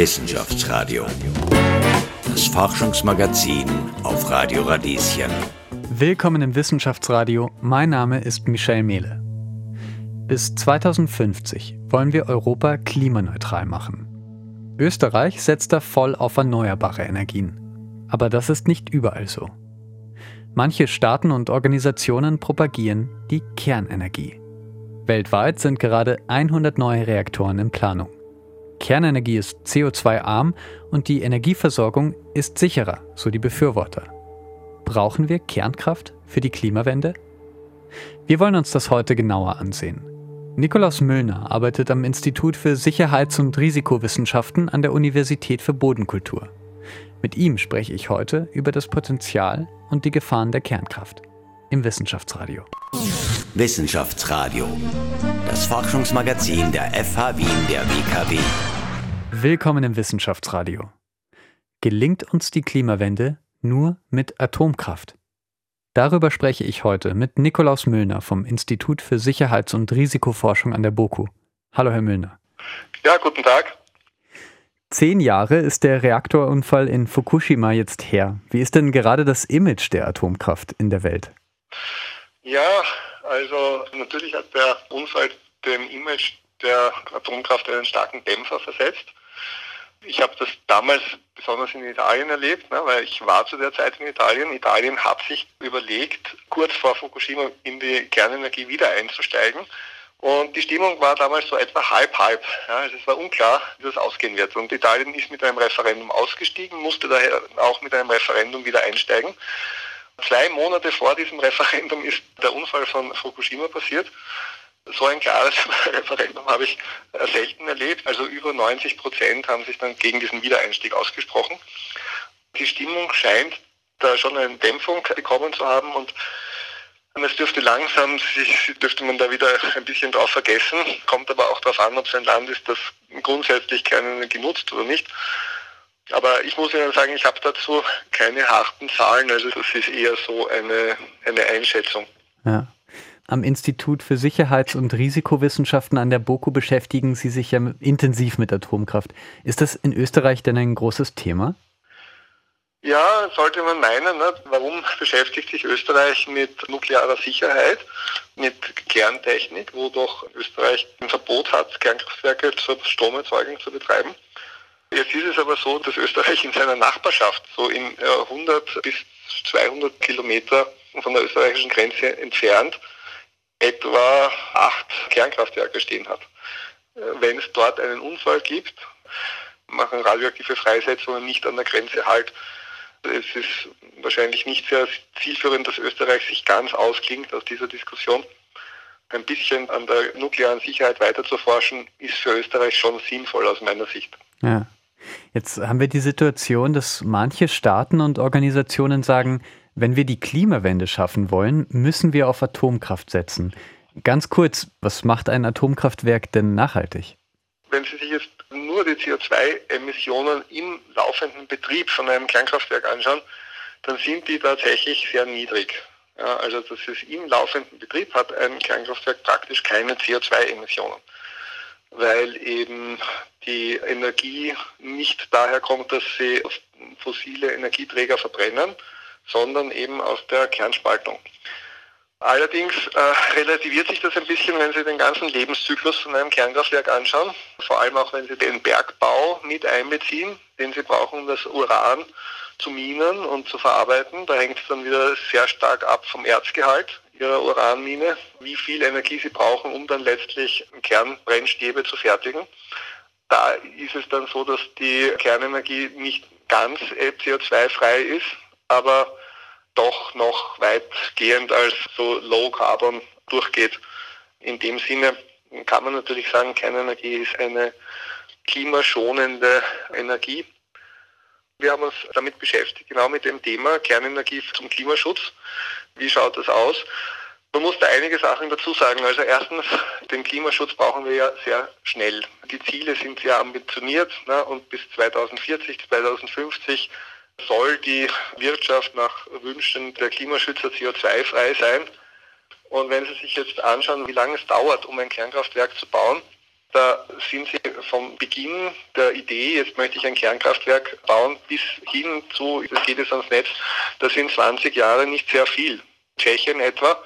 Wissenschaftsradio. Das Forschungsmagazin auf Radio Radieschen. Willkommen im Wissenschaftsradio. Mein Name ist Michel Mehle. Bis 2050 wollen wir Europa klimaneutral machen. Österreich setzt da voll auf erneuerbare Energien. Aber das ist nicht überall so. Manche Staaten und Organisationen propagieren die Kernenergie. Weltweit sind gerade 100 neue Reaktoren in Planung. Kernenergie ist CO2-arm und die Energieversorgung ist sicherer, so die Befürworter. Brauchen wir Kernkraft für die Klimawende? Wir wollen uns das heute genauer ansehen. Nikolaus Müllner arbeitet am Institut für Sicherheits- und Risikowissenschaften an der Universität für Bodenkultur. Mit ihm spreche ich heute über das Potenzial und die Gefahren der Kernkraft im Wissenschaftsradio. Wissenschaftsradio, das Forschungsmagazin der FH Wien der WKW. Willkommen im Wissenschaftsradio. Gelingt uns die Klimawende nur mit Atomkraft? Darüber spreche ich heute mit Nikolaus Müllner vom Institut für Sicherheits- und Risikoforschung an der BOKU. Hallo, Herr Müllner. Ja, guten Tag. Zehn Jahre ist der Reaktorunfall in Fukushima jetzt her. Wie ist denn gerade das Image der Atomkraft in der Welt? Ja, also natürlich hat der Unfall dem Image der Atomkraft einen starken Dämpfer versetzt. Ich habe das damals besonders in Italien erlebt, ne, weil ich war zu der Zeit in Italien. Italien hat sich überlegt, kurz vor Fukushima in die Kernenergie wieder einzusteigen. Und die Stimmung war damals so etwa halb-halb. Ja, also es war unklar, wie das ausgehen wird. Und Italien ist mit einem Referendum ausgestiegen, musste daher auch mit einem Referendum wieder einsteigen. Zwei Monate vor diesem Referendum ist der Unfall von Fukushima passiert. So ein klares Referendum habe ich selten erlebt. Also über 90 Prozent haben sich dann gegen diesen Wiedereinstieg ausgesprochen. Die Stimmung scheint da schon eine Dämpfung bekommen zu haben und es dürfte langsam, sich, dürfte man da wieder ein bisschen drauf vergessen. Kommt aber auch darauf an, ob es ein Land ist, das grundsätzlich keine Energie nutzt oder nicht. Aber ich muss Ihnen sagen, ich habe dazu keine harten Zahlen. Also das ist eher so eine, eine Einschätzung. Ja. Am Institut für Sicherheits- und Risikowissenschaften an der BOKU beschäftigen Sie sich ja intensiv mit Atomkraft. Ist das in Österreich denn ein großes Thema? Ja, sollte man meinen. Ne? Warum beschäftigt sich Österreich mit nuklearer Sicherheit, mit Kerntechnik, wo doch Österreich ein Verbot hat, Kernkraftwerke zur Stromerzeugung zu betreiben? Jetzt ist es aber so, dass Österreich in seiner Nachbarschaft, so in 100 bis 200 Kilometer von der österreichischen Grenze entfernt, etwa acht Kernkraftwerke stehen hat. Wenn es dort einen Unfall gibt, machen radioaktive Freisetzungen nicht an der Grenze halt. Es ist wahrscheinlich nicht sehr zielführend, dass Österreich sich ganz ausklingt aus dieser Diskussion. Ein bisschen an der nuklearen Sicherheit weiter zu forschen, ist für Österreich schon sinnvoll aus meiner Sicht. Ja. Jetzt haben wir die Situation, dass manche Staaten und Organisationen sagen, wenn wir die Klimawende schaffen wollen, müssen wir auf Atomkraft setzen. Ganz kurz, was macht ein Atomkraftwerk denn nachhaltig? Wenn Sie sich jetzt nur die CO2-Emissionen im laufenden Betrieb von einem Kernkraftwerk anschauen, dann sind die tatsächlich sehr niedrig. Ja, also das ist im laufenden Betrieb hat ein Kernkraftwerk praktisch keine CO2-Emissionen weil eben die Energie nicht daher kommt, dass sie fossile Energieträger verbrennen, sondern eben aus der Kernspaltung. Allerdings äh, relativiert sich das ein bisschen, wenn Sie den ganzen Lebenszyklus von einem Kernkraftwerk anschauen, vor allem auch wenn Sie den Bergbau mit einbeziehen, den Sie brauchen, um das Uran zu minen und zu verarbeiten. Da hängt es dann wieder sehr stark ab vom Erzgehalt ihrer Uranmine, wie viel Energie sie brauchen, um dann letztlich Kernbrennstäbe zu fertigen. Da ist es dann so, dass die Kernenergie nicht ganz CO2-frei ist, aber doch noch weitgehend als so Low Carbon durchgeht. In dem Sinne kann man natürlich sagen, Kernenergie ist eine klimaschonende Energie. Wir haben uns damit beschäftigt, genau mit dem Thema Kernenergie zum Klimaschutz. Wie schaut das aus? Man muss da einige Sachen dazu sagen. Also erstens, den Klimaschutz brauchen wir ja sehr schnell. Die Ziele sind sehr ambitioniert ne, und bis 2040, 2050 soll die Wirtschaft nach Wünschen der Klimaschützer CO2-frei sein. Und wenn Sie sich jetzt anschauen, wie lange es dauert, um ein Kernkraftwerk zu bauen, Da sind sie vom Beginn der Idee, jetzt möchte ich ein Kernkraftwerk bauen, bis hin zu, das geht jetzt ans Netz, das sind 20 Jahre nicht sehr viel. Tschechien etwa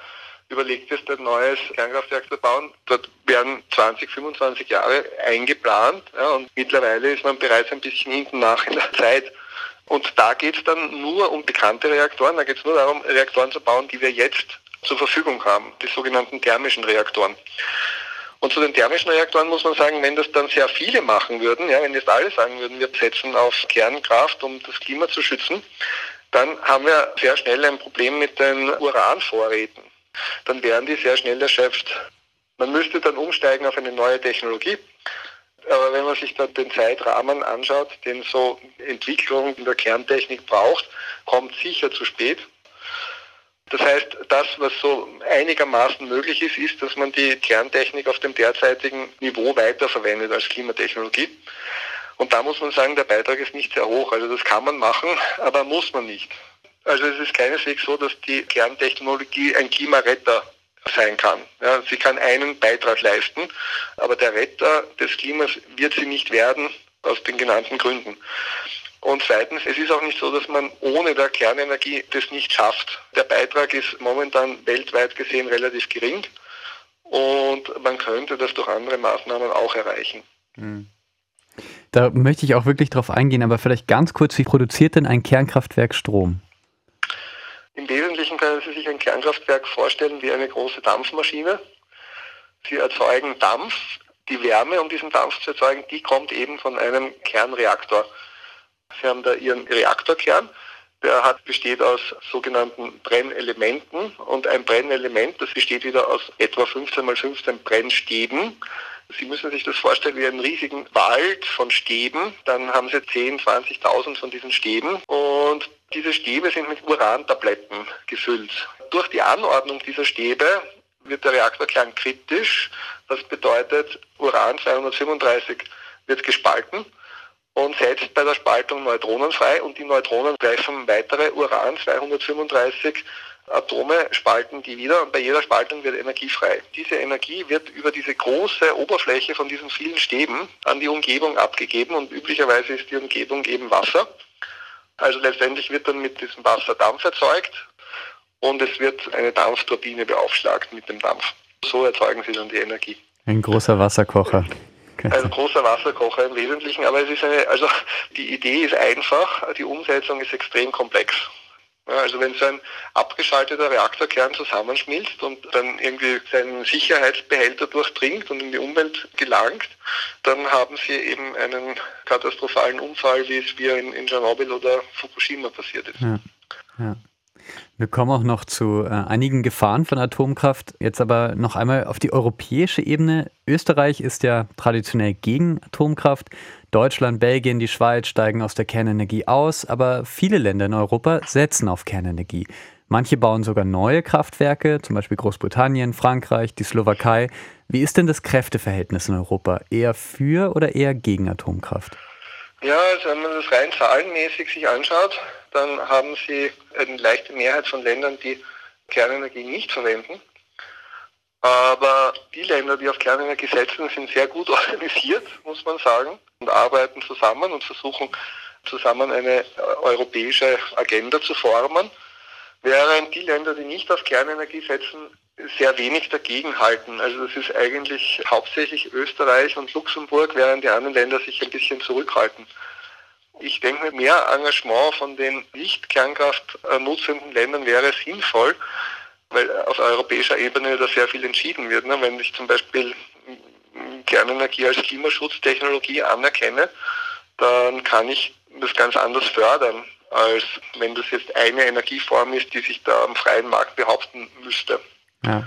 überlegt es, ein neues Kernkraftwerk zu bauen. Dort werden 20, 25 Jahre eingeplant ja, und mittlerweile ist man bereits ein bisschen hinten nach in der Zeit. Und da geht es dann nur um bekannte Reaktoren, da geht es nur darum, Reaktoren zu bauen, die wir jetzt zur Verfügung haben, die sogenannten thermischen Reaktoren. Und zu den thermischen Reaktoren muss man sagen, wenn das dann sehr viele machen würden, ja, wenn jetzt alle sagen würden, wir setzen auf Kernkraft, um das Klima zu schützen, dann haben wir sehr schnell ein Problem mit den Uranvorräten. Dann wären die sehr schnell erschöpft. Man müsste dann umsteigen auf eine neue Technologie. Aber wenn man sich dann den Zeitrahmen anschaut, den so Entwicklung in der Kerntechnik braucht, kommt sicher zu spät. Das heißt, das, was so einigermaßen möglich ist, ist, dass man die Kerntechnik auf dem derzeitigen Niveau weiterverwendet als Klimatechnologie. Und da muss man sagen, der Beitrag ist nicht sehr hoch. Also das kann man machen, aber muss man nicht. Also es ist keineswegs so, dass die Kerntechnologie ein Klimaretter sein kann. Ja, sie kann einen Beitrag leisten, aber der Retter des Klimas wird sie nicht werden, aus den genannten Gründen. Und zweitens, es ist auch nicht so, dass man ohne der Kernenergie das nicht schafft. Der Beitrag ist momentan weltweit gesehen relativ gering und man könnte das durch andere Maßnahmen auch erreichen. Hm. Da möchte ich auch wirklich drauf eingehen, aber vielleicht ganz kurz, wie produziert denn ein Kernkraftwerk Strom? Im Wesentlichen sich ein Kernkraftwerk vorstellen wie eine große Dampfmaschine. Sie erzeugen Dampf. Die Wärme, um diesen Dampf zu erzeugen, die kommt eben von einem Kernreaktor. Sie haben da Ihren Reaktorkern. Der hat, besteht aus sogenannten Brennelementen und ein Brennelement, das besteht wieder aus etwa 15 mal 15 Brennstäben. Sie müssen sich das vorstellen wie einen riesigen Wald von Stäben. Dann haben Sie 10, 20.000 von diesen Stäben und diese Stäbe sind mit Urantabletten gefüllt. Durch die Anordnung dieser Stäbe wird der Reaktorkern kritisch. Das bedeutet, Uran 235 wird gespalten und setzt bei der Spaltung Neutronen frei und die Neutronen greifen weitere Uran 235 Atome spalten die wieder und bei jeder Spaltung wird Energie frei. Diese Energie wird über diese große Oberfläche von diesen vielen Stäben an die Umgebung abgegeben und üblicherweise ist die Umgebung eben Wasser. Also letztendlich wird dann mit diesem Wasser Dampf erzeugt und es wird eine Dampfturbine beaufschlagt mit dem Dampf. So erzeugen sie dann die Energie. Ein großer Wasserkocher. Ein großer Wasserkocher im Wesentlichen, aber es ist eine, also die Idee ist einfach, die Umsetzung ist extrem komplex. Also wenn so ein abgeschalteter Reaktorkern zusammenschmilzt und dann irgendwie seinen Sicherheitsbehälter durchdringt und in die Umwelt gelangt, dann haben Sie eben einen katastrophalen Unfall, wie es wie in, in Tschernobyl oder Fukushima passiert ist. Ja. Ja. Wir kommen auch noch zu äh, einigen Gefahren von Atomkraft. Jetzt aber noch einmal auf die europäische Ebene. Österreich ist ja traditionell gegen Atomkraft. Deutschland, Belgien, die Schweiz steigen aus der Kernenergie aus, aber viele Länder in Europa setzen auf Kernenergie. Manche bauen sogar neue Kraftwerke, zum Beispiel Großbritannien, Frankreich, die Slowakei. Wie ist denn das Kräfteverhältnis in Europa? Eher für oder eher gegen Atomkraft? Ja, also wenn man das rein zahlenmäßig sich anschaut, dann haben sie eine leichte Mehrheit von Ländern, die Kernenergie nicht verwenden. Aber die Länder, die auf Kernenergie setzen, sind sehr gut organisiert, muss man sagen, und arbeiten zusammen und versuchen zusammen eine äh, europäische Agenda zu formen. Während die Länder, die nicht auf Kernenergie setzen, sehr wenig dagegen halten. Also das ist eigentlich hauptsächlich Österreich und Luxemburg, während die anderen Länder sich ein bisschen zurückhalten. Ich denke, mehr Engagement von den nicht Kernkraft nutzenden Ländern wäre sinnvoll, weil auf europäischer Ebene da sehr viel entschieden wird. Ne? Wenn ich zum Beispiel Kernenergie als Klimaschutztechnologie anerkenne, dann kann ich das ganz anders fördern, als wenn das jetzt eine Energieform ist, die sich da am freien Markt behaupten müsste. Ja.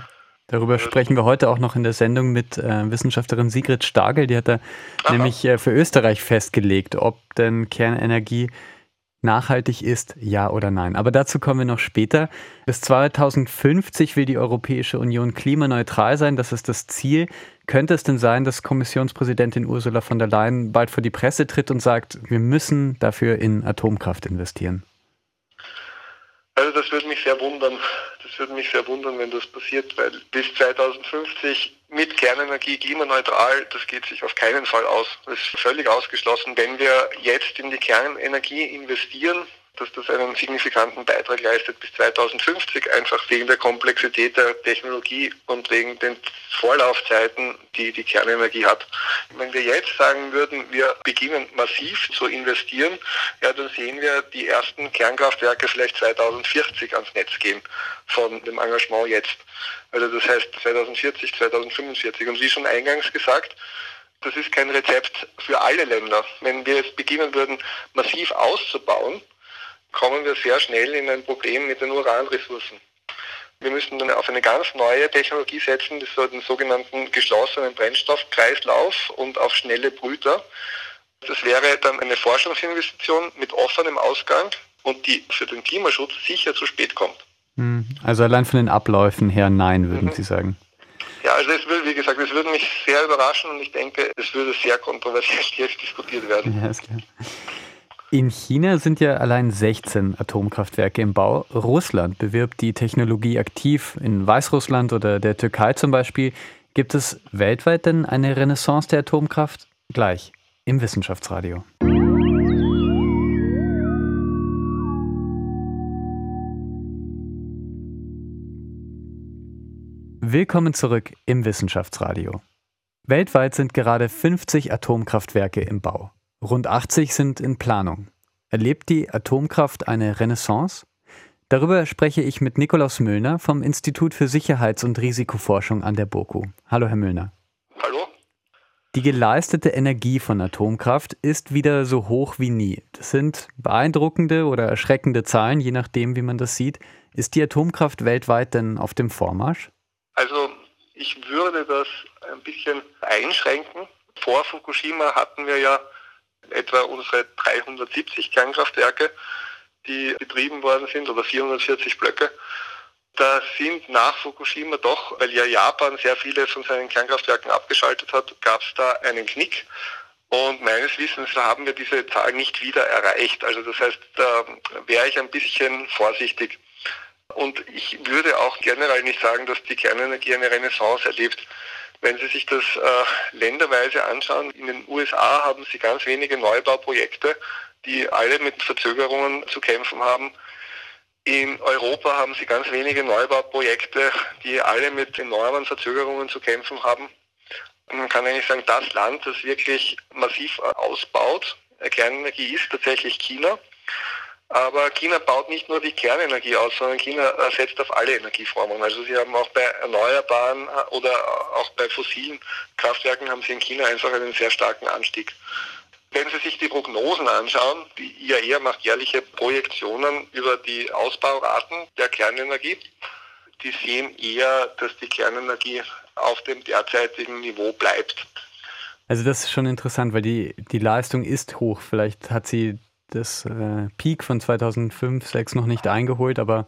Darüber sprechen wir heute auch noch in der Sendung mit äh, Wissenschaftlerin Sigrid Stagel. Die hat da Aha. nämlich äh, für Österreich festgelegt, ob denn Kernenergie nachhaltig ist, ja oder nein. Aber dazu kommen wir noch später. Bis 2050 will die Europäische Union klimaneutral sein. Das ist das Ziel. Könnte es denn sein, dass Kommissionspräsidentin Ursula von der Leyen bald vor die Presse tritt und sagt, wir müssen dafür in Atomkraft investieren? Also das würde mich sehr wundern. Das würde mich sehr wundern, wenn das passiert, weil bis 2050 mit Kernenergie klimaneutral, das geht sich auf keinen Fall aus. Das ist völlig ausgeschlossen. Wenn wir jetzt in die Kernenergie investieren, dass das einen signifikanten Beitrag leistet bis 2050, einfach wegen der Komplexität der Technologie und wegen den Vorlaufzeiten, die die Kernenergie hat. Wenn wir jetzt sagen würden, wir beginnen massiv zu investieren, ja, dann sehen wir die ersten Kernkraftwerke vielleicht 2040 ans Netz gehen von dem Engagement jetzt. Also das heißt 2040, 2045. Und wie schon eingangs gesagt, das ist kein Rezept für alle Länder. Wenn wir jetzt beginnen würden, massiv auszubauen, kommen wir sehr schnell in ein Problem mit den Uranressourcen. Wir müssen dann auf eine ganz neue Technologie setzen, das ist den sogenannten geschlossenen Brennstoffkreislauf und auf schnelle Brüter. Das wäre dann eine Forschungsinvestition mit offenem Ausgang und die für den Klimaschutz sicher zu spät kommt. Hm. Also allein von den Abläufen her nein, würden mhm. Sie sagen. Ja, also es würde, wie gesagt, es würde mich sehr überraschen und ich denke, es würde sehr kontroversiell diskutiert werden. Ja, ist klar. In China sind ja allein 16 Atomkraftwerke im Bau. Russland bewirbt die Technologie aktiv. In Weißrussland oder der Türkei zum Beispiel. Gibt es weltweit denn eine Renaissance der Atomkraft? Gleich im Wissenschaftsradio. Willkommen zurück im Wissenschaftsradio. Weltweit sind gerade 50 Atomkraftwerke im Bau. Rund 80 sind in Planung. Erlebt die Atomkraft eine Renaissance? Darüber spreche ich mit Nikolaus Müllner vom Institut für Sicherheits- und Risikoforschung an der BOKU. Hallo, Herr Müllner. Hallo. Die geleistete Energie von Atomkraft ist wieder so hoch wie nie. Das sind beeindruckende oder erschreckende Zahlen, je nachdem, wie man das sieht. Ist die Atomkraft weltweit denn auf dem Vormarsch? Also ich würde das ein bisschen einschränken. Vor Fukushima hatten wir ja etwa unsere 370 Kernkraftwerke, die betrieben worden sind, oder 440 Blöcke. Da sind nach Fukushima doch, weil ja Japan sehr viele von seinen Kernkraftwerken abgeschaltet hat, gab es da einen Knick. Und meines Wissens haben wir diese Zahl nicht wieder erreicht. Also das heißt, da wäre ich ein bisschen vorsichtig. Und ich würde auch generell nicht sagen, dass die Kernenergie eine Renaissance erlebt. Wenn Sie sich das äh, länderweise anschauen, in den USA haben Sie ganz wenige Neubauprojekte, die alle mit Verzögerungen zu kämpfen haben. In Europa haben Sie ganz wenige Neubauprojekte, die alle mit enormen Verzögerungen zu kämpfen haben. Man kann eigentlich sagen, das Land, das wirklich massiv ausbaut, Kernenergie ist tatsächlich China. Aber China baut nicht nur die Kernenergie aus, sondern China setzt auf alle Energieformen. Also sie haben auch bei erneuerbaren äh, oder auch bei fossilen Kraftwerken haben sie in China einfach einen sehr starken Anstieg. Wenn Sie sich die Prognosen anschauen, die IAEA macht jährliche Projektionen über die Ausbauraten der Kernenergie. Die sehen eher, dass die Kernenergie auf dem derzeitigen Niveau bleibt. Also das ist schon interessant, weil die, die Leistung ist hoch. Vielleicht hat sie das äh, Peak von 2005, 2006 noch nicht eingeholt, aber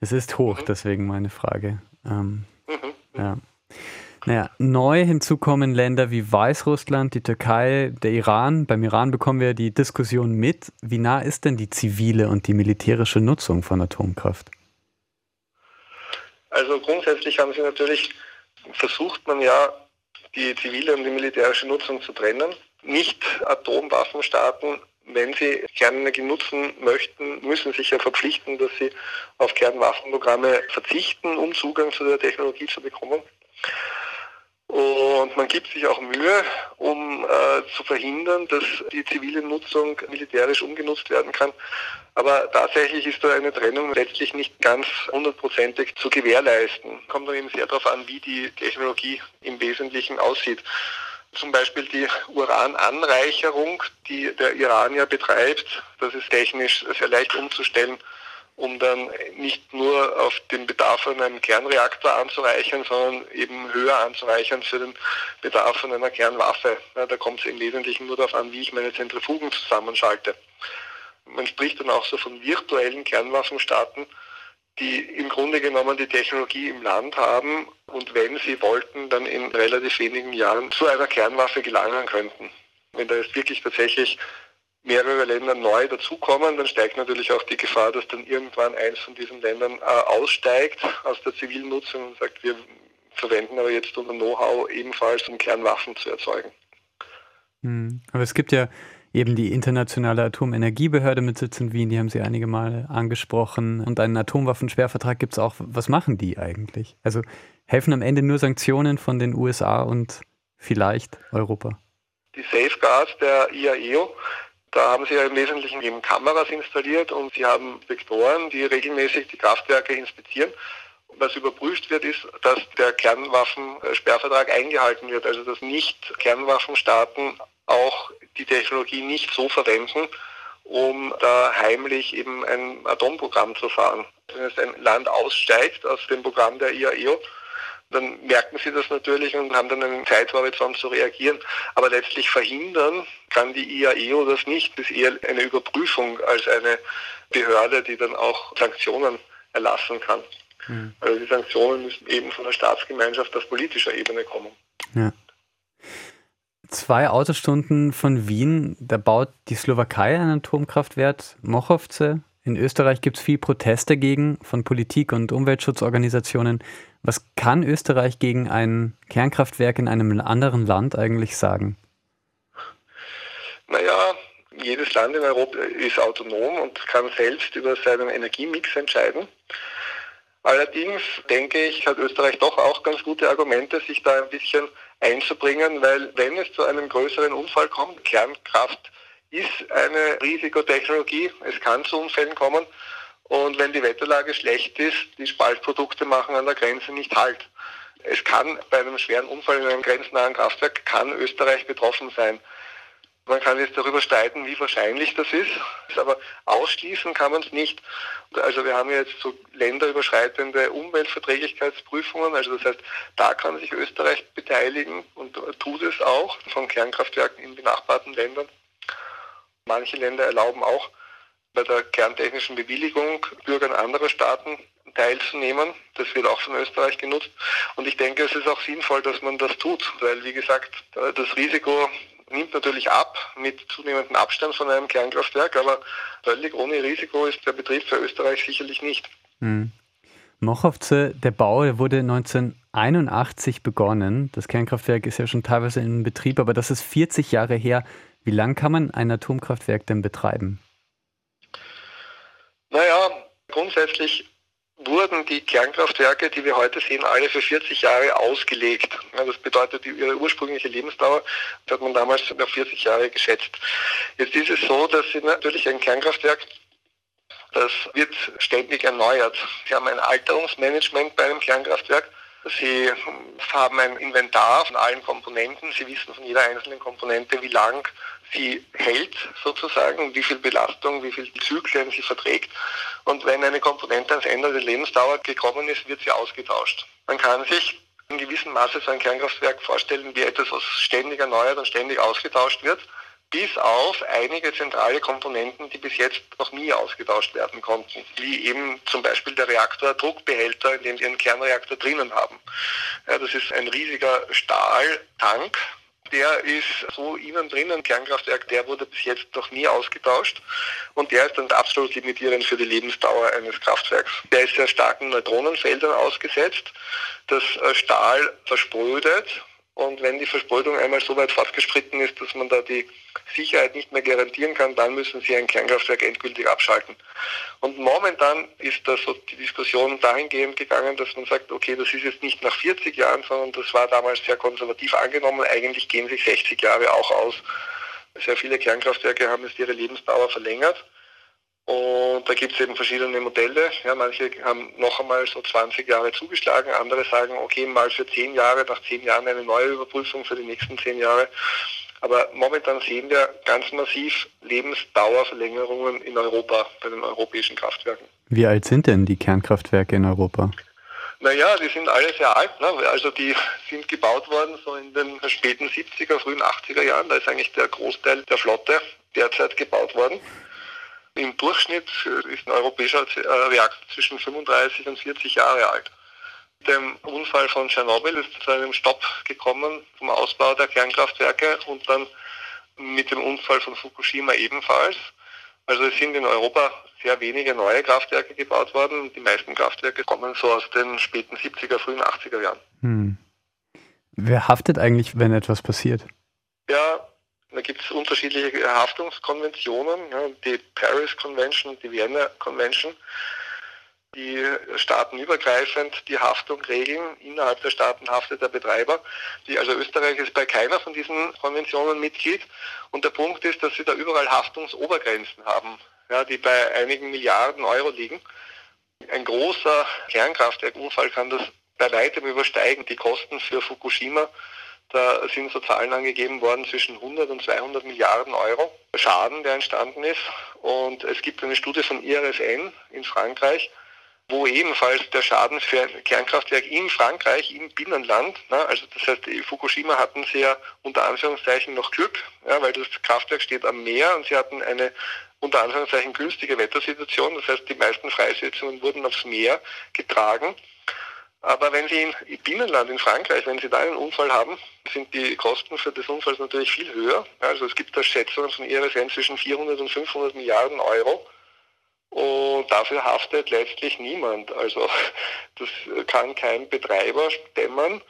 es ist hoch, mhm. deswegen meine Frage. Ähm, mhm. Ja. Naja, neu hinzukommen Länder wie Weißrussland, die Türkei, der Iran. Beim Iran bekommen wir die Diskussion mit. Wie nah ist denn die zivile und die militärische Nutzung von Atomkraft? Also grundsätzlich haben sie natürlich, versucht man ja, die zivile und die militärische Nutzung zu trennen. Nicht Atomwaffenstaaten wenn sie Kernenergie nutzen möchten, müssen sich ja verpflichten, dass sie auf Kernwaffenprogramme verzichten, um Zugang zu der Technologie zu bekommen. Und man gibt sich auch Mühe, um äh, zu verhindern, dass die zivile Nutzung militärisch umgenutzt werden kann. Aber tatsächlich ist da eine Trennung letztlich nicht ganz hundertprozentig zu gewährleisten. Kommt dann eben sehr darauf an, wie die Technologie im Wesentlichen aussieht zum Beispiel die Urananreicherung, die der Iran ja betreibt. Das ist technisch sehr leicht umzustellen, um dann nicht nur auf den Bedarf von einem Kernreaktor anzureichern, sondern eben höher anzureichern für den Bedarf von einer Kernwaffe. Ja, da kommt es im Wesentlichen nur darauf an, wie ich meine Zentrifugen zusammenschalte. Man spricht dann auch so von virtuellen Kernwaffenstaaten die im Grunde genommen die Technologie im Land haben und wenn sie wollten, dann in relativ wenigen Jahren zu einer Kernwaffe gelangen könnten. Wenn da jetzt wirklich tatsächlich mehrere Länder neu dazukommen, dann steigt natürlich auch die Gefahr, dass dann irgendwann eins von diesen Ländern äh, aussteigt aus der zivilen Nutzung und sagt, wir verwenden aber jetzt unser Know-how ebenfalls, um Kernwaffen zu erzeugen. Hm. Aber es gibt ja eben die Internationale Atomenergiebehörde mit Sitz in Wien, die haben Sie einige Male angesprochen. Und einen Atomwaffensperrvertrag gibt es auch. Was machen die eigentlich? Also helfen am Ende nur Sanktionen von den USA und vielleicht Europa? Die Safeguards der IAEO, da haben sie ja im Wesentlichen eben Kameras installiert und sie haben Inspektoren, die regelmäßig die Kraftwerke inspizieren. Was überprüft wird, ist, dass der Kernwaffensperrvertrag eingehalten wird, also dass nicht Kernwaffenstaaten auch die Technologie nicht so verwenden, um da heimlich eben ein Atomprogramm zu fahren. Wenn jetzt ein Land aussteigt aus dem Programm der IAEO, dann merken sie das natürlich und haben dann einen Zeithorizont zu reagieren. Aber letztlich verhindern kann die IAEO das nicht. Das ist eher eine Überprüfung als eine Behörde, die dann auch Sanktionen erlassen kann. Mhm. Also die Sanktionen müssen eben von der Staatsgemeinschaft auf politischer Ebene kommen. Ja. Zwei Autostunden von Wien, da baut die Slowakei ein Atomkraftwerk, Mochovce. In Österreich gibt es viel Protest dagegen von Politik und Umweltschutzorganisationen. Was kann Österreich gegen ein Kernkraftwerk in einem anderen Land eigentlich sagen? Naja, jedes Land in Europa ist autonom und kann selbst über seinen Energiemix entscheiden. Allerdings denke ich, hat Österreich doch auch ganz gute Argumente, sich da ein bisschen einzubringen, weil wenn es zu einem größeren Unfall kommt, Kernkraft ist eine Risikotechnologie, es kann zu Unfällen kommen und wenn die Wetterlage schlecht ist, die Spaltprodukte machen an der Grenze nicht halt. Es kann bei einem schweren Unfall in einem grenznahen Kraftwerk, kann Österreich betroffen sein. Man kann jetzt darüber streiten, wie wahrscheinlich das ist, aber ausschließen kann man es nicht. Also wir haben jetzt so länderüberschreitende Umweltverträglichkeitsprüfungen, also das heißt, da kann sich Österreich beteiligen und tut es auch von Kernkraftwerken in benachbarten Ländern. Manche Länder erlauben auch bei der kerntechnischen Bewilligung Bürgern anderer Staaten teilzunehmen. Das wird auch von Österreich genutzt. Und ich denke, es ist auch sinnvoll, dass man das tut, weil, wie gesagt, das Risiko nimmt natürlich ab mit zunehmendem Abstand von einem Kernkraftwerk, aber völlig ohne Risiko ist der Betrieb für Österreich sicherlich nicht. Hm. Mochovce, der Bau wurde 1981 begonnen. Das Kernkraftwerk ist ja schon teilweise in Betrieb, aber das ist 40 Jahre her. Wie lange kann man ein Atomkraftwerk denn betreiben? Naja, grundsätzlich wurden die Kernkraftwerke, die wir heute sehen, alle für 40 Jahre ausgelegt. das bedeutet, ihre ursprüngliche Lebensdauer hat man damals auf 40 Jahre geschätzt. Jetzt ist es so, dass sie natürlich ein Kernkraftwerk, das wird ständig erneuert. Sie haben ein Alterungsmanagement bei einem Kernkraftwerk. Sie haben ein Inventar von allen Komponenten. Sie wissen von jeder einzelnen Komponente, wie lang sie hält sozusagen, wie viel Belastung, wie viel Zyklen sie verträgt. Und wenn eine Komponente ans Ende der Lebensdauer gekommen ist, wird sie ausgetauscht. Man kann sich in gewissem Maße so ein Kernkraftwerk vorstellen wie etwas, was ständig erneuert und ständig ausgetauscht wird, bis auf einige zentrale Komponenten, die bis jetzt noch nie ausgetauscht werden konnten, wie eben zum Beispiel der Reaktordruckbehälter, in dem Sie einen Kernreaktor drinnen haben. Ja, das ist ein riesiger Stahltank, der ist so innen drin, ein Kernkraftwerk, der wurde bis jetzt noch nie ausgetauscht und der ist dann absolut limitierend für die Lebensdauer eines Kraftwerks. Der ist sehr starken Neutronenfeldern ausgesetzt. Das äh, Stahl versprödet und wenn die Versprödung einmal so weit fortgeschritten ist, dass man da die Sicherheit nicht mehr garantieren kann, dann müssen sie ein Kernkraftwerk endgültig abschalten. Und momentan ist da so die Diskussion dahingehend gegangen, dass man sagt, okay, das ist jetzt nicht nach 40 Jahren, sondern das war damals sehr konservativ angenommen. Eigentlich gehen sich 60 Jahre auch aus. Sehr viele Kernkraftwerke haben jetzt ihre Lebensdauer verlängert. Und da gibt es eben verschiedene Modelle. Ja, manche haben noch einmal so 20 Jahre zugeschlagen, andere sagen, okay, mal für 10 Jahre, nach 10 Jahren eine neue Überprüfung für die nächsten 10 Jahre. Aber momentan sehen wir ganz massiv Lebensdauerverlängerungen in Europa bei den europäischen Kraftwerken. Wie alt sind denn die Kernkraftwerke in Europa? Naja, die sind alle sehr alt. Ne? Also die sind gebaut worden so in den späten 70er, frühen 80er Jahren. Da ist eigentlich der Großteil der Flotte derzeit gebaut worden. Im Durchschnitt ist ein europäischer äh, Reaktor zwischen 35 und 40 Jahre alt. Mit dem Unfall von Tschernobyl ist zu einem Stopp gekommen vom Ausbau der Kernkraftwerke und dann mit dem Unfall von Fukushima ebenfalls. Also es sind in Europa sehr wenige neue Kraftwerke gebaut worden. Die meisten Kraftwerke kommen so aus den späten 70er, frühen 80er Jahren. Hm. Wer haftet eigentlich, wenn etwas passiert? Ja, da gibt es unterschiedliche Haftungskonventionen, die Paris Convention, die Vienna Convention, die staatenübergreifend die Haftung regeln. Innerhalb der Staaten haftet der Betreiber. Die, also Österreich ist bei keiner von diesen Konventionen Mitglied. Und der Punkt ist, dass sie da überall Haftungsobergrenzen haben, ja, die bei einigen Milliarden Euro liegen. Ein großer Kernkraftwerkunfall kann das bei weitem übersteigen. Die Kosten für Fukushima da sind so Zahlen angegeben worden zwischen 100 und 200 Milliarden Euro Schaden, der entstanden ist. Und es gibt eine Studie von IRSN in Frankreich, wo ebenfalls der Schaden für ein Kernkraftwerk in Frankreich, im Binnenland, na, also das heißt, Fukushima hatten sie ja unter Anführungszeichen noch Glück, ja, weil das Kraftwerk steht am Meer und sie hatten eine unter Anführungszeichen günstige Wettersituation. Das heißt, die meisten Freisetzungen wurden aufs Meer getragen. Aber wenn Sie im Binnenland in Frankreich, wenn Sie da einen Unfall haben, sind die Kosten für das Unfall natürlich viel höher. Also es gibt da Schätzungen von IRSN zwischen 400 und 500 Milliarden Euro. Und dafür haftet letztlich niemand. Also das kann kein Betreiber stemmen.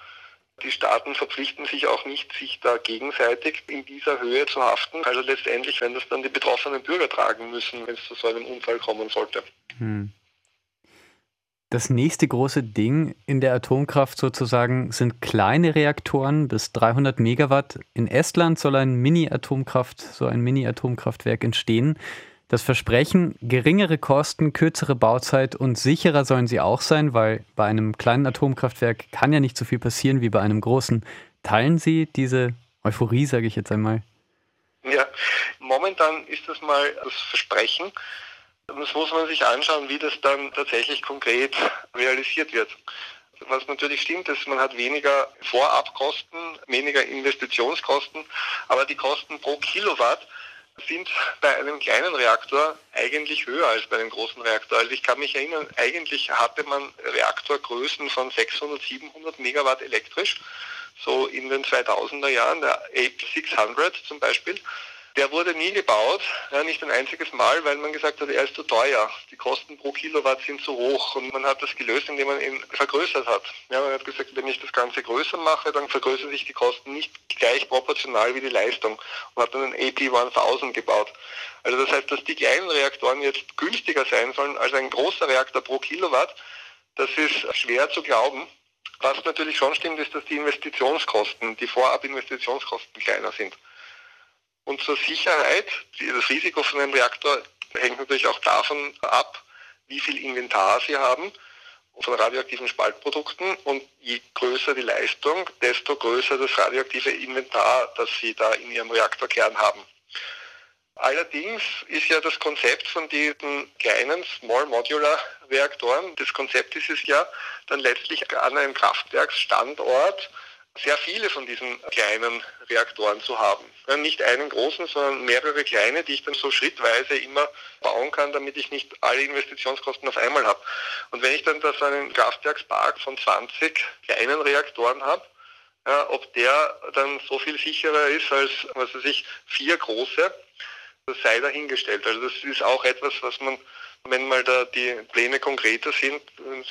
Die Staaten verpflichten sich auch nicht, sich da gegenseitig in dieser Höhe zu haften. Also letztendlich, wenn das dann die betroffenen Bürger tragen müssen, wenn es zu so einem Unfall kommen sollte. Hm. Das nächste große Ding in der Atomkraft sozusagen sind kleine Reaktoren bis 300 Megawatt. In Estland soll ein Mini-Atomkraft, so ein Mini-Atomkraftwerk entstehen. Das Versprechen, geringere Kosten, kürzere Bauzeit und sicherer sollen sie auch sein, weil bei einem kleinen Atomkraftwerk kann ja nicht so viel passieren wie bei einem großen. Teilen Sie diese Euphorie, sage ich jetzt einmal? Ja, momentan ist das mal das Versprechen. Das muss man sich anschauen, wie das dann tatsächlich konkret realisiert wird. Was natürlich stimmt, ist, man hat weniger Vorabkosten, weniger Investitionskosten, aber die Kosten pro Kilowatt sind bei einem kleinen Reaktor eigentlich höher als bei einem großen Reaktor. Also ich kann mich erinnern, eigentlich hatte man Reaktorgrößen von 600, 700 Megawatt elektrisch, so in den 2000er Jahren, der APE 600 zum Beispiel. Der wurde nie gebaut, ja, nicht ein einziges Mal, weil man gesagt hat, er ist zu teuer. Die Kosten pro Kilowatt sind zu hoch und man hat das gelöst, indem man ihn vergrößert hat. Ja, man hat gesagt, wenn ich das Ganze größer mache, dann vergrößern sich die Kosten nicht gleich proportional wie die Leistung und hat dann einen AP1000 gebaut. Also das heißt, dass die kleinen Reaktoren jetzt günstiger sein sollen als ein großer Reaktor pro Kilowatt, das ist schwer zu glauben. Was natürlich schon stimmt, ist, dass die Investitionskosten, die Vorab-Investitionskosten kleiner sind. Und zur Sicherheit, das Risiko von einem Reaktor hängt natürlich auch davon ab, wie viel Inventar Sie haben von radioaktiven Spaltprodukten und je größer die Leistung, desto größer das radioaktive Inventar, das Sie da in Ihrem Reaktorkern haben. Allerdings ist ja das Konzept von diesen kleinen Small Modular Reaktoren, das Konzept ist es ja dann letztlich an einem Kraftwerksstandort sehr viele von diesen kleinen Reaktoren zu haben. Nicht einen großen, sondern mehrere kleine, die ich dann so schrittweise immer bauen kann, damit ich nicht alle Investitionskosten auf einmal habe. Und wenn ich dann da so einen Kraftwerkspark von 20 kleinen Reaktoren habe, ja, ob der dann so viel sicherer ist als, was weiß ich, vier große, das sei dahingestellt. Also das ist auch etwas, was man, wenn mal da die Pläne konkreter sind,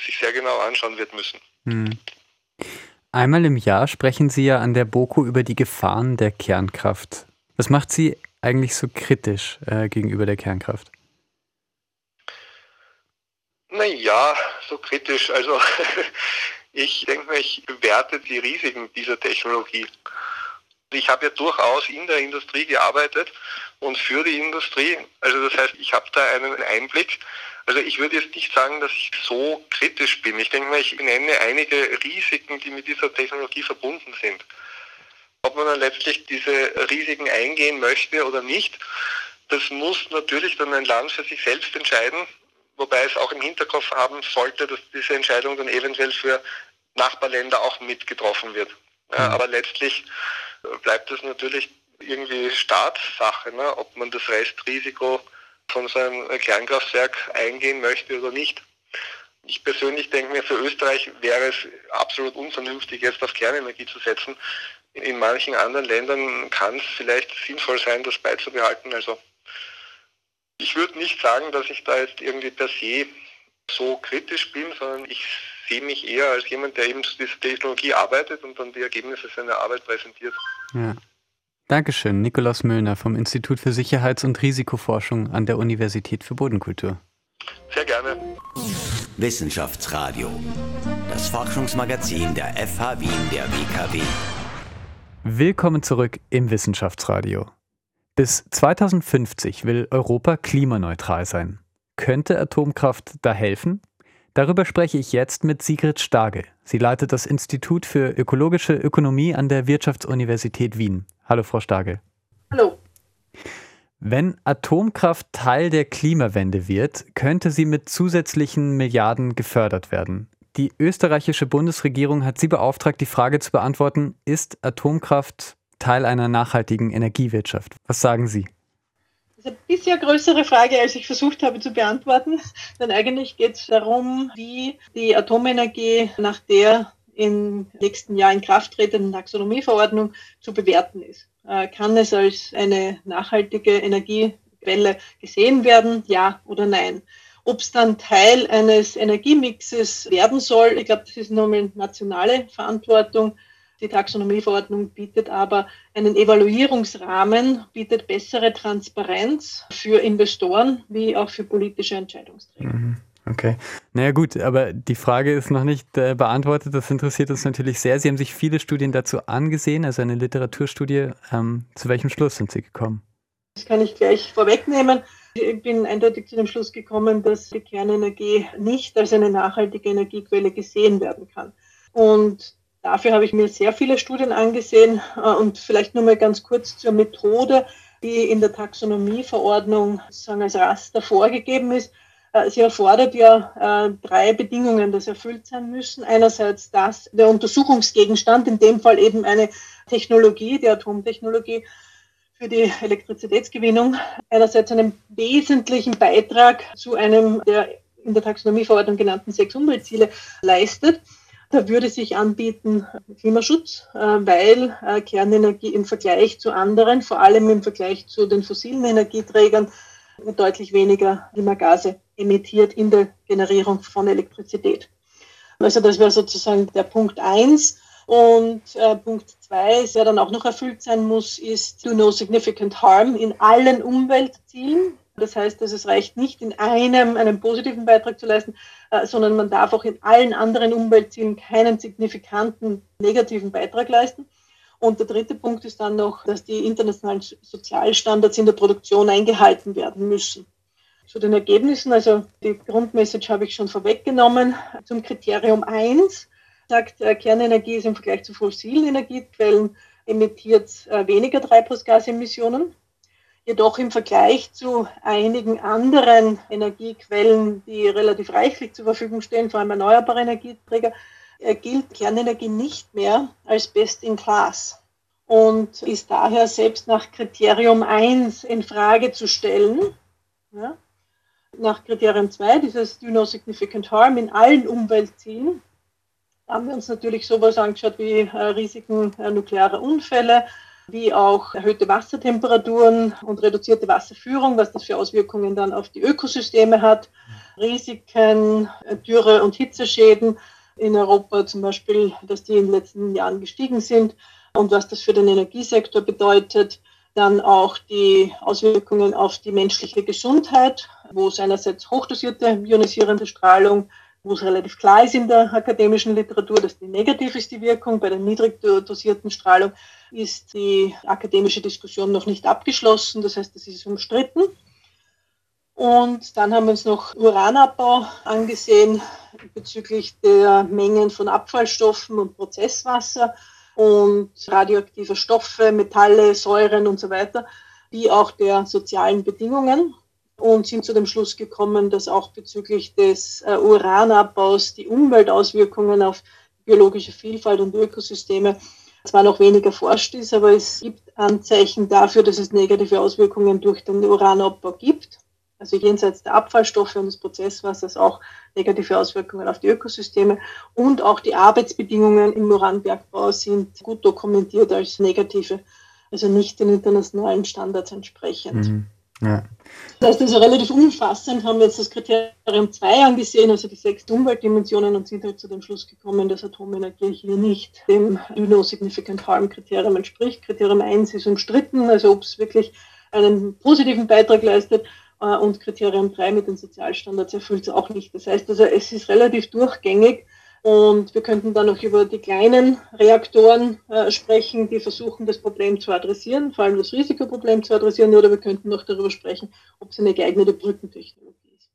sich sehr genau anschauen wird müssen. Hm. Einmal im Jahr sprechen Sie ja an der BOKU über die Gefahren der Kernkraft. Was macht Sie eigentlich so kritisch äh, gegenüber der Kernkraft? Naja, so kritisch. Also ich denke ich bewerte die Risiken dieser Technologie. Ich habe ja durchaus in der Industrie gearbeitet und für die Industrie. Also das heißt, ich habe da einen Einblick also ich würde jetzt nicht sagen, dass ich so kritisch bin. Ich denke mal, ich nenne einige Risiken, die mit dieser Technologie verbunden sind. Ob man dann letztlich diese Risiken eingehen möchte oder nicht, das muss natürlich dann ein Land für sich selbst entscheiden, wobei es auch im Hinterkopf haben sollte, dass diese Entscheidung dann eventuell für Nachbarländer auch mitgetroffen wird. Ja, mhm. aber letztlich bleibt es natürlich irgendwie Staatssache, ne, ob man das Restrisiko von so einem Kernkraftwerk eingehen möchte oder nicht. Ich persönlich denke mir, für Österreich wäre es absolut unvernünftig, jetzt auf Kernenergie zu setzen. In manchen anderen Ländern kann es vielleicht sinnvoll sein, das beizubehalten. Also ich würde nicht sagen, dass ich da jetzt irgendwie per se so kritisch bin, sondern ich sehe mich eher als jemand, der eben zu dieser Technologie arbeitet und dann die Ergebnisse seiner Arbeit präsentiert. Ja. Dankeschön, Nikolaus Müllner vom Institut für Sicherheits- und Risikoforschung an der Universität für Bodenkultur. Sehr gerne. Wissenschaftsradio, das Forschungsmagazin der FH Wien der WKW. Willkommen zurück im Wissenschaftsradio. Bis 2050 will Europa klimaneutral sein. Könnte Atomkraft da helfen? Darüber spreche ich jetzt mit Sigrid Stage. Sie leitet das Institut für ökologische Ökonomie an der Wirtschaftsuniversität Wien. Hallo, Frau Stage. Hallo. Wenn Atomkraft Teil der Klimawende wird, könnte sie mit zusätzlichen Milliarden gefördert werden. Die österreichische Bundesregierung hat sie beauftragt, die Frage zu beantworten, ist Atomkraft Teil einer nachhaltigen Energiewirtschaft? Was sagen Sie? Das ist eine bisschen größere Frage, als ich versucht habe zu beantworten. Denn eigentlich geht es darum, wie die Atomenergie nach der im nächsten Jahr in Kraft tretenden Taxonomieverordnung zu bewerten ist. Äh, kann es als eine nachhaltige Energiequelle gesehen werden, ja oder nein? Ob es dann Teil eines Energiemixes werden soll, ich glaube, das ist eine nationale Verantwortung. Die Taxonomieverordnung bietet aber einen Evaluierungsrahmen, bietet bessere Transparenz für Investoren wie auch für politische Entscheidungsträger. Mhm. Okay. Naja gut, aber die Frage ist noch nicht äh, beantwortet. Das interessiert uns natürlich sehr. Sie haben sich viele Studien dazu angesehen, also eine Literaturstudie. Ähm, zu welchem Schluss sind Sie gekommen? Das kann ich gleich vorwegnehmen. Ich bin eindeutig zu dem Schluss gekommen, dass die Kernenergie nicht als eine nachhaltige Energiequelle gesehen werden kann. Und Dafür habe ich mir sehr viele Studien angesehen äh, und vielleicht nur mal ganz kurz zur Methode, die in der Taxonomieverordnung sozusagen als Raster vorgegeben ist. Äh, sie erfordert ja äh, drei Bedingungen, das erfüllt sein müssen. Einerseits, dass der Untersuchungsgegenstand, in dem Fall eben eine Technologie, die Atomtechnologie, für die Elektrizitätsgewinnung einerseits einen wesentlichen Beitrag zu einem der in der Taxonomieverordnung genannten sechs Umweltziele leistet da würde sich anbieten Klimaschutz, äh, weil Kernenergie im Vergleich zu anderen, vor allem im Vergleich zu den fossilen Energieträgern, deutlich weniger Klimagase emittiert in der Generierung von Elektrizität. Also das wäre sozusagen der Punkt eins. Und äh, Punkt zwei, der dann auch noch erfüllt sein muss, ist do no significant harm in allen Umweltzielen. Das heißt, dass es reicht nicht in einem einen positiven Beitrag zu leisten, äh, sondern man darf auch in allen anderen Umweltzielen keinen signifikanten negativen Beitrag leisten. Und der dritte Punkt ist dann noch, dass die internationalen Sozialstandards in der Produktion eingehalten werden müssen. Zu den Ergebnissen, also die Grundmessage habe ich schon vorweggenommen. Zum Kriterium 1 sagt, äh, Kernenergie ist im Vergleich zu fossilen Energiequellen emittiert äh, weniger Treibhausgasemissionen. Jedoch im Vergleich zu einigen anderen Energiequellen, die relativ reichlich zur Verfügung stehen, vor allem erneuerbare Energieträger, äh, gilt Kernenergie nicht mehr als Best in Class und ist daher selbst nach Kriterium 1 in Frage zu stellen. Ja. Nach Kriterium 2, dieses Do No Significant Harm in allen Umweltzielen, haben wir uns natürlich sowas angeschaut wie äh, Risiken äh, nuklearer Unfälle, wie auch erhöhte Wassertemperaturen und reduzierte Wasserführung, was das für Auswirkungen dann auf die Ökosysteme hat, Risiken, Dürre- und Hitzeschäden in Europa zum Beispiel, dass die in den letzten Jahren gestiegen sind und was das für den Energiesektor bedeutet. Dann auch die Auswirkungen auf die menschliche Gesundheit, wo es einerseits hochdosierte ionisierende Strahlung wo es relativ klar ist in der akademischen Literatur, dass die negativ ist, die Wirkung. Bei der niedrig dosierten Strahlung ist die akademische Diskussion noch nicht abgeschlossen. Das heißt, es ist umstritten. Und dann haben wir uns noch Uranabbau angesehen bezüglich der Mengen von Abfallstoffen und Prozesswasser und radioaktiver Stoffe, Metalle, Säuren und so weiter, wie auch der sozialen Bedingungen und sind zu dem Schluss gekommen, dass auch bezüglich des äh, Uranabbaus die Umweltauswirkungen auf biologische Vielfalt und Ökosysteme zwar noch weniger forscht ist, aber es gibt Anzeichen dafür, dass es negative Auswirkungen durch den Uranabbau gibt. also jenseits der Abfallstoffe und des Prozesswassers auch negative Auswirkungen auf die Ökosysteme. Und auch die Arbeitsbedingungen im Uranbergbau sind gut dokumentiert als negative, also nicht den internationalen Standards entsprechend. Mhm. Ja. Das heißt also relativ umfassend haben wir jetzt das Kriterium 2 angesehen, also die sechs Umweltdimensionen und sind halt zu dem Schluss gekommen, dass Atomenergie hier nicht dem No Significant Harm Kriterium entspricht. Kriterium 1 ist umstritten, also ob es wirklich einen positiven Beitrag leistet äh, und Kriterium 3 mit den Sozialstandards erfüllt es auch nicht. Das heißt also, es ist relativ durchgängig und wir könnten dann noch über die kleinen Reaktoren äh, sprechen, die versuchen, das Problem zu adressieren, vor allem das Risikoproblem zu adressieren, oder wir könnten noch darüber sprechen, ob es eine geeignete Brückentechnologie ist.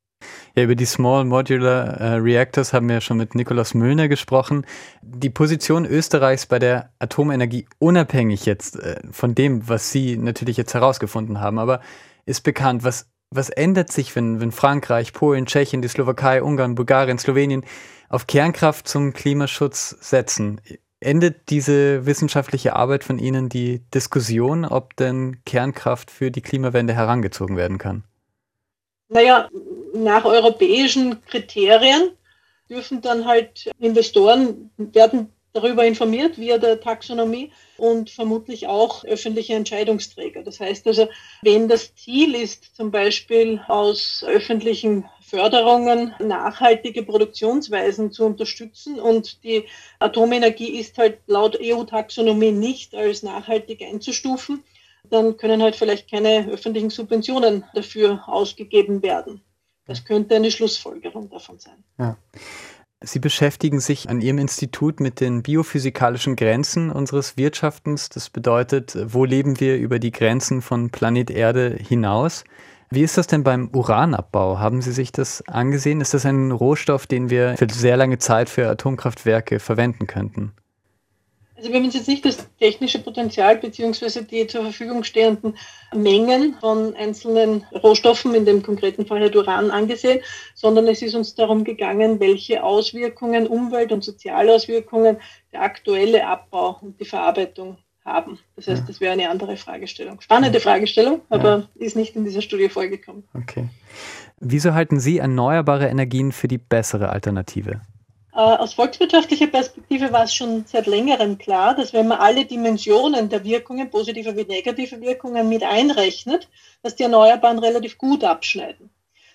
Ja, über die Small Modular äh, Reactors haben wir schon mit Nikolaus Müllner gesprochen. Die Position Österreichs bei der Atomenergie, unabhängig jetzt äh, von dem, was Sie natürlich jetzt herausgefunden haben, aber ist bekannt, was was ändert sich, wenn, wenn Frankreich, Polen, Tschechien, die Slowakei, Ungarn, Bulgarien, Slowenien auf Kernkraft zum Klimaschutz setzen? Endet diese wissenschaftliche Arbeit von Ihnen die Diskussion, ob denn Kernkraft für die Klimawende herangezogen werden kann? Naja, nach europäischen Kriterien dürfen dann halt Investoren werden darüber informiert via der Taxonomie und vermutlich auch öffentliche Entscheidungsträger. Das heißt also, wenn das Ziel ist, zum Beispiel aus öffentlichen Förderungen nachhaltige Produktionsweisen zu unterstützen und die Atomenergie ist halt laut EU-Taxonomie nicht als nachhaltig einzustufen, dann können halt vielleicht keine öffentlichen Subventionen dafür ausgegeben werden. Das könnte eine Schlussfolgerung davon sein. Ja. Sie beschäftigen sich an Ihrem Institut mit den biophysikalischen Grenzen unseres Wirtschaftens. Das bedeutet, wo leben wir über die Grenzen von Planet Erde hinaus? Wie ist das denn beim Uranabbau? Haben Sie sich das angesehen? Ist das ein Rohstoff, den wir für sehr lange Zeit für Atomkraftwerke verwenden könnten? Also wir haben uns jetzt nicht das technische Potenzial bzw. die zur Verfügung stehenden Mengen von einzelnen Rohstoffen, in dem konkreten Fall halt Uran, angesehen, sondern es ist uns darum gegangen, welche Auswirkungen, Umwelt- und Sozialauswirkungen der aktuelle Abbau und die Verarbeitung haben. Das heißt, das wäre eine andere Fragestellung. Spannende Fragestellung, aber ja. ist nicht in dieser Studie vorgekommen. Okay. Wieso halten Sie erneuerbare Energien für die bessere Alternative? Äh, aus volkswirtschaftlicher Perspektive war es schon seit längerem klar, dass wenn man alle Dimensionen der Wirkungen, positive wie negative Wirkungen, mit einrechnet, dass die Erneuerbaren relativ gut abschneiden.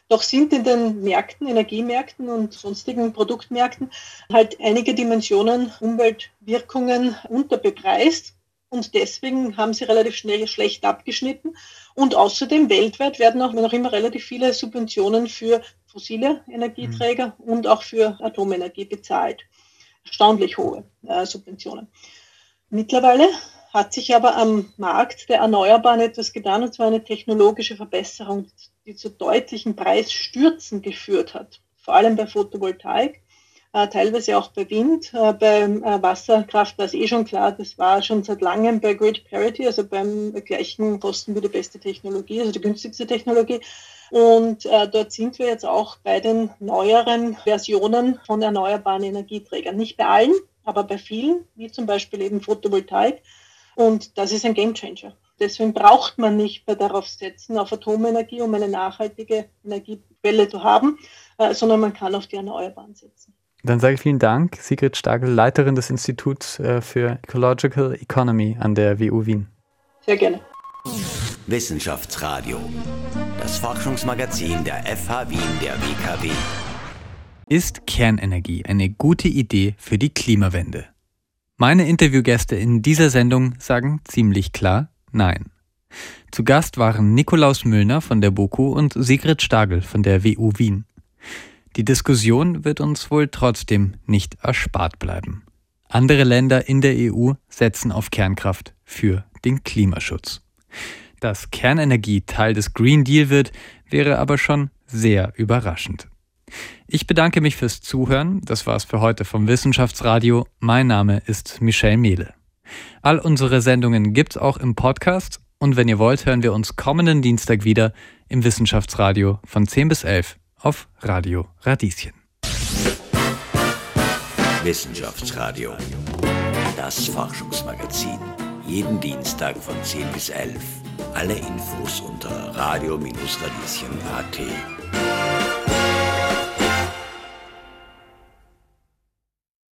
Doch sind in den Märkten, Energiemärkten und sonstigen Produktmärkten halt einige Dimensionen Umweltwirkungen unterbepreist und deswegen haben sie relativ schnell schlecht abgeschnitten. Und außerdem weltweit werden auch noch immer relativ viele Subventionen für fossile Energieträger mhm. und auch für Atomenergie bezahlt. Erstaunlich hohe äh, Subventionen. Mittlerweile hat sich aber am Markt der Erneuerbaren etwas getan, und zwar eine technologische Verbesserung, die zu deutlichen Preisstürzen geführt hat, vor allem bei Photovoltaik teilweise auch bei Wind. Äh, beim äh, Wasserkraft war es eh schon klar, das war schon seit langem bei Grid Parity, also beim gleichen Kosten wie die beste Technologie, also die günstigste Technologie. Und äh, dort sind wir jetzt auch bei den neueren Versionen von erneuerbaren Energieträgern. Nicht bei allen, aber bei vielen, wie zum Beispiel eben Photovoltaik. Und das ist ein Gamechanger. Deswegen braucht man nicht mehr darauf setzen, auf Atomenergie, um eine nachhaltige Energiequelle zu haben, äh, sondern man kann auf die Erneuerbaren setzen. Dann sage ich vielen Dank, Sigrid Stagel, Leiterin des Instituts äh, für Ecological Economy an der WU Wien. Sehr gerne. Wissenschaftsradio, das Forschungsmagazin der FH Wien der WKW. Ist Kernenergie eine gute Idee für die Klimawende? Meine Interviewgäste in dieser Sendung sagen ziemlich klar Nein. Zu Gast waren Nikolaus Müllner von der BOKU und Sigrid Stagel von der WU Wien. Die Diskussion wird uns wohl trotzdem nicht erspart bleiben. Andere Länder in der EU setzen auf Kernkraft für den Klimaschutz. Dass Kernenergie Teil des Green Deal wird, wäre aber schon sehr überraschend. Ich bedanke mich fürs Zuhören. Das war's für heute vom Wissenschaftsradio. Mein Name ist Michelle Mehle. All unsere Sendungen gibt's auch im Podcast und wenn ihr wollt, hören wir uns kommenden Dienstag wieder im Wissenschaftsradio von 10 bis 11 auf Radio Radieschen. Wissenschaftsradio, das Forschungsmagazin. Jeden Dienstag von 10 bis 11. Alle Infos unter radio-radieschen.at.